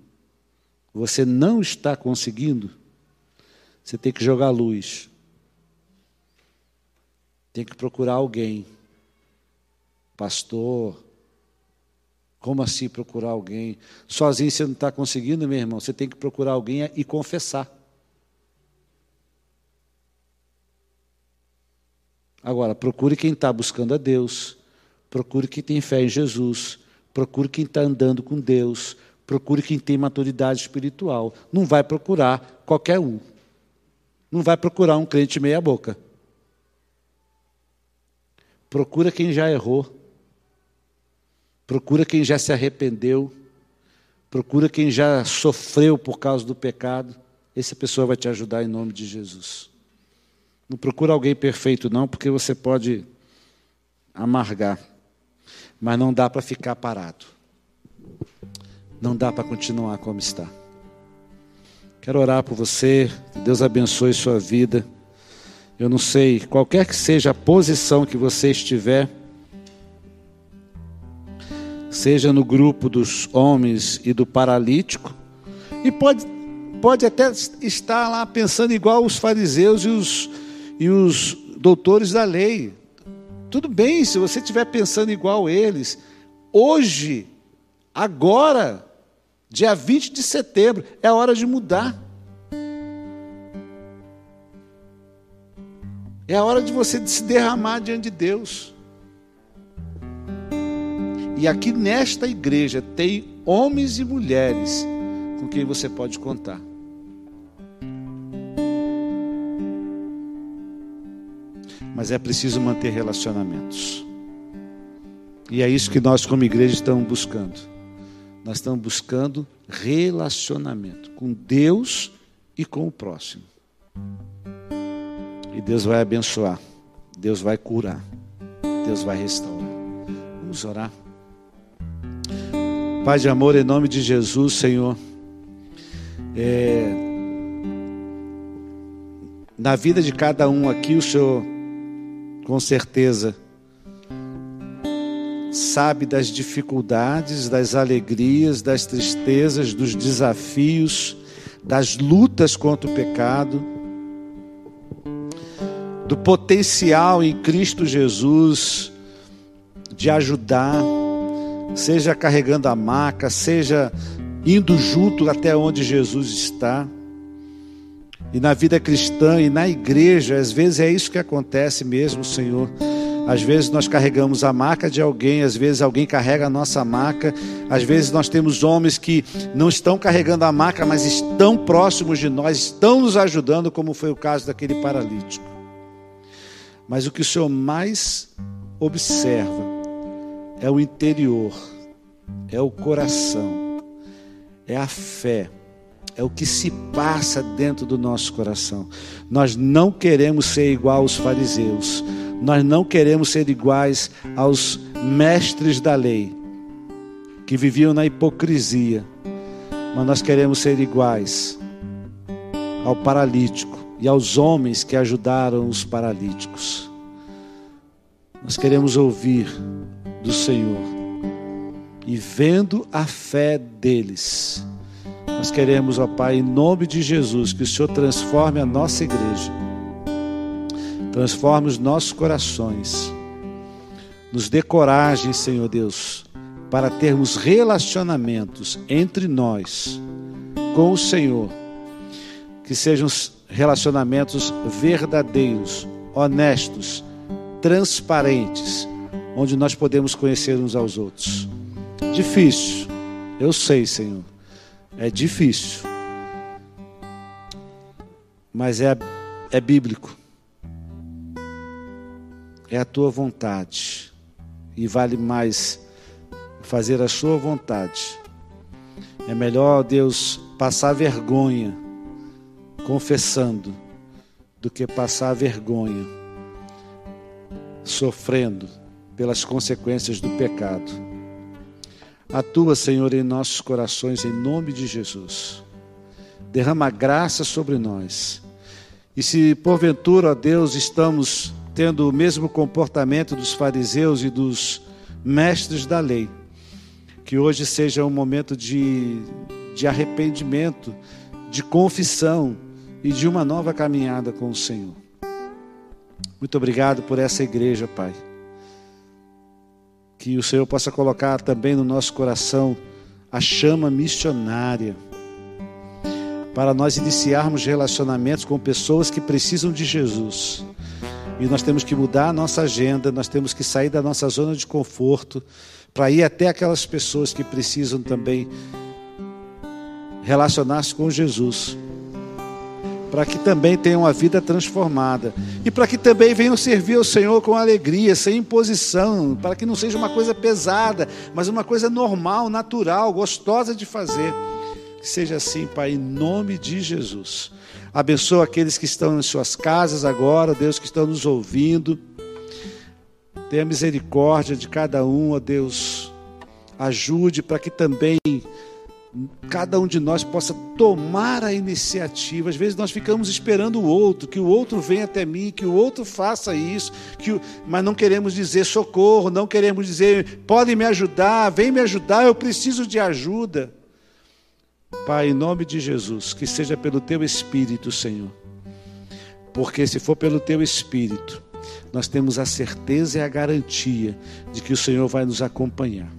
Speaker 1: você não está conseguindo, você tem que jogar luz. Tem que procurar alguém. Pastor, como assim procurar alguém? Sozinho você não está conseguindo, meu irmão. Você tem que procurar alguém e confessar. Agora, procure quem está buscando a Deus. Procure quem tem fé em Jesus. Procure quem está andando com Deus. Procure quem tem maturidade espiritual. Não vai procurar qualquer um. Não vai procurar um crente meia-boca. Procura quem já errou. Procura quem já se arrependeu. Procura quem já sofreu por causa do pecado. Essa pessoa vai te ajudar em nome de Jesus. Não procura alguém perfeito, não, porque você pode amargar. Mas não dá para ficar parado. Não dá para continuar como está. Quero orar por você. Que Deus abençoe sua vida. Eu não sei, qualquer que seja a posição que você estiver, seja no grupo dos homens e do paralítico, e pode, pode até estar lá pensando igual os fariseus e os, e os doutores da lei. Tudo bem, se você estiver pensando igual eles, hoje, agora, dia 20 de setembro, é hora de mudar. É a hora de você se derramar diante de Deus. E aqui nesta igreja tem homens e mulheres com quem você pode contar. mas é preciso manter relacionamentos. E é isso que nós, como igreja, estamos buscando. Nós estamos buscando relacionamento com Deus e com o próximo. E Deus vai abençoar, Deus vai curar, Deus vai restaurar. Vamos orar. Pai de amor, em nome de Jesus, Senhor, é, na vida de cada um aqui, o Senhor, com certeza, sabe das dificuldades, das alegrias, das tristezas, dos desafios, das lutas contra o pecado, do potencial em Cristo Jesus de ajudar, seja carregando a maca, seja indo junto até onde Jesus está. E na vida cristã e na igreja, às vezes é isso que acontece mesmo, Senhor. Às vezes nós carregamos a marca de alguém, às vezes alguém carrega a nossa marca, às vezes nós temos homens que não estão carregando a marca, mas estão próximos de nós, estão nos ajudando, como foi o caso daquele paralítico. Mas o que o Senhor mais observa é o interior, é o coração, é a fé é o que se passa dentro do nosso coração. Nós não queremos ser igual aos fariseus. Nós não queremos ser iguais aos mestres da lei, que viviam na hipocrisia, mas nós queremos ser iguais ao paralítico e aos homens que ajudaram os paralíticos. Nós queremos ouvir do Senhor e vendo a fé deles, nós queremos, ó Pai, em nome de Jesus, que o Senhor transforme a nossa igreja Transforme os nossos corações. Nos dê coragem, Senhor Deus, para termos relacionamentos entre nós com o Senhor, que sejam relacionamentos verdadeiros, honestos, transparentes, onde nós podemos conhecer uns aos outros. Difícil, eu sei, Senhor, é difícil, mas é, é bíblico é a tua vontade. E vale mais fazer a sua vontade. É melhor, Deus, passar vergonha confessando do que passar vergonha sofrendo pelas consequências do pecado. Atua, Senhor, em nossos corações, em nome de Jesus. Derrama graça sobre nós. E se porventura, ó Deus, estamos tendo o mesmo comportamento dos fariseus e dos mestres da lei. Que hoje seja um momento de, de arrependimento, de confissão e de uma nova caminhada com o Senhor. Muito obrigado por essa igreja, Pai. Que o Senhor possa colocar também no nosso coração a chama missionária para nós iniciarmos relacionamentos com pessoas que precisam de Jesus e nós temos que mudar a nossa agenda, nós temos que sair da nossa zona de conforto para ir até aquelas pessoas que precisam também relacionar-se com Jesus. Para que também tenham a vida transformada. E para que também venham servir ao Senhor com alegria, sem imposição. Para que não seja uma coisa pesada, mas uma coisa normal, natural, gostosa de fazer. Que seja assim, Pai, em nome de Jesus. Abençoa aqueles que estão em suas casas agora, Deus, que estão nos ouvindo. Tenha misericórdia de cada um, ó Deus. Ajude para que também cada um de nós possa tomar a iniciativa. Às vezes nós ficamos esperando o outro, que o outro venha até mim, que o outro faça isso, que o... mas não queremos dizer socorro, não queremos dizer podem me ajudar, vem me ajudar, eu preciso de ajuda. Pai, em nome de Jesus, que seja pelo teu Espírito, Senhor. Porque se for pelo teu Espírito, nós temos a certeza e a garantia de que o Senhor vai nos acompanhar.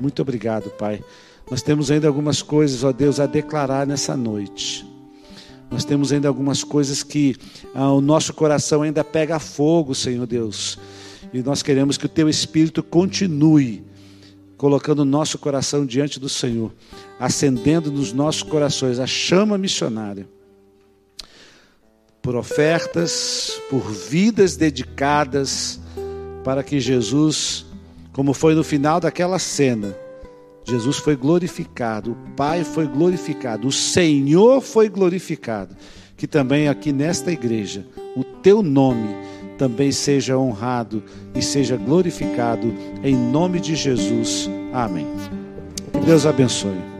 Speaker 1: Muito obrigado, Pai. Nós temos ainda algumas coisas, ó Deus, a declarar nessa noite. Nós temos ainda algumas coisas que ah, o nosso coração ainda pega fogo, Senhor Deus. E nós queremos que o Teu Espírito continue colocando o nosso coração diante do Senhor, acendendo nos nossos corações a chama missionária. por ofertas, por vidas dedicadas para que Jesus, como foi no final daquela cena, Jesus foi glorificado, o Pai foi glorificado, o Senhor foi glorificado. Que também aqui nesta igreja, o teu nome também seja honrado e seja glorificado em nome de Jesus. Amém. Que Deus abençoe.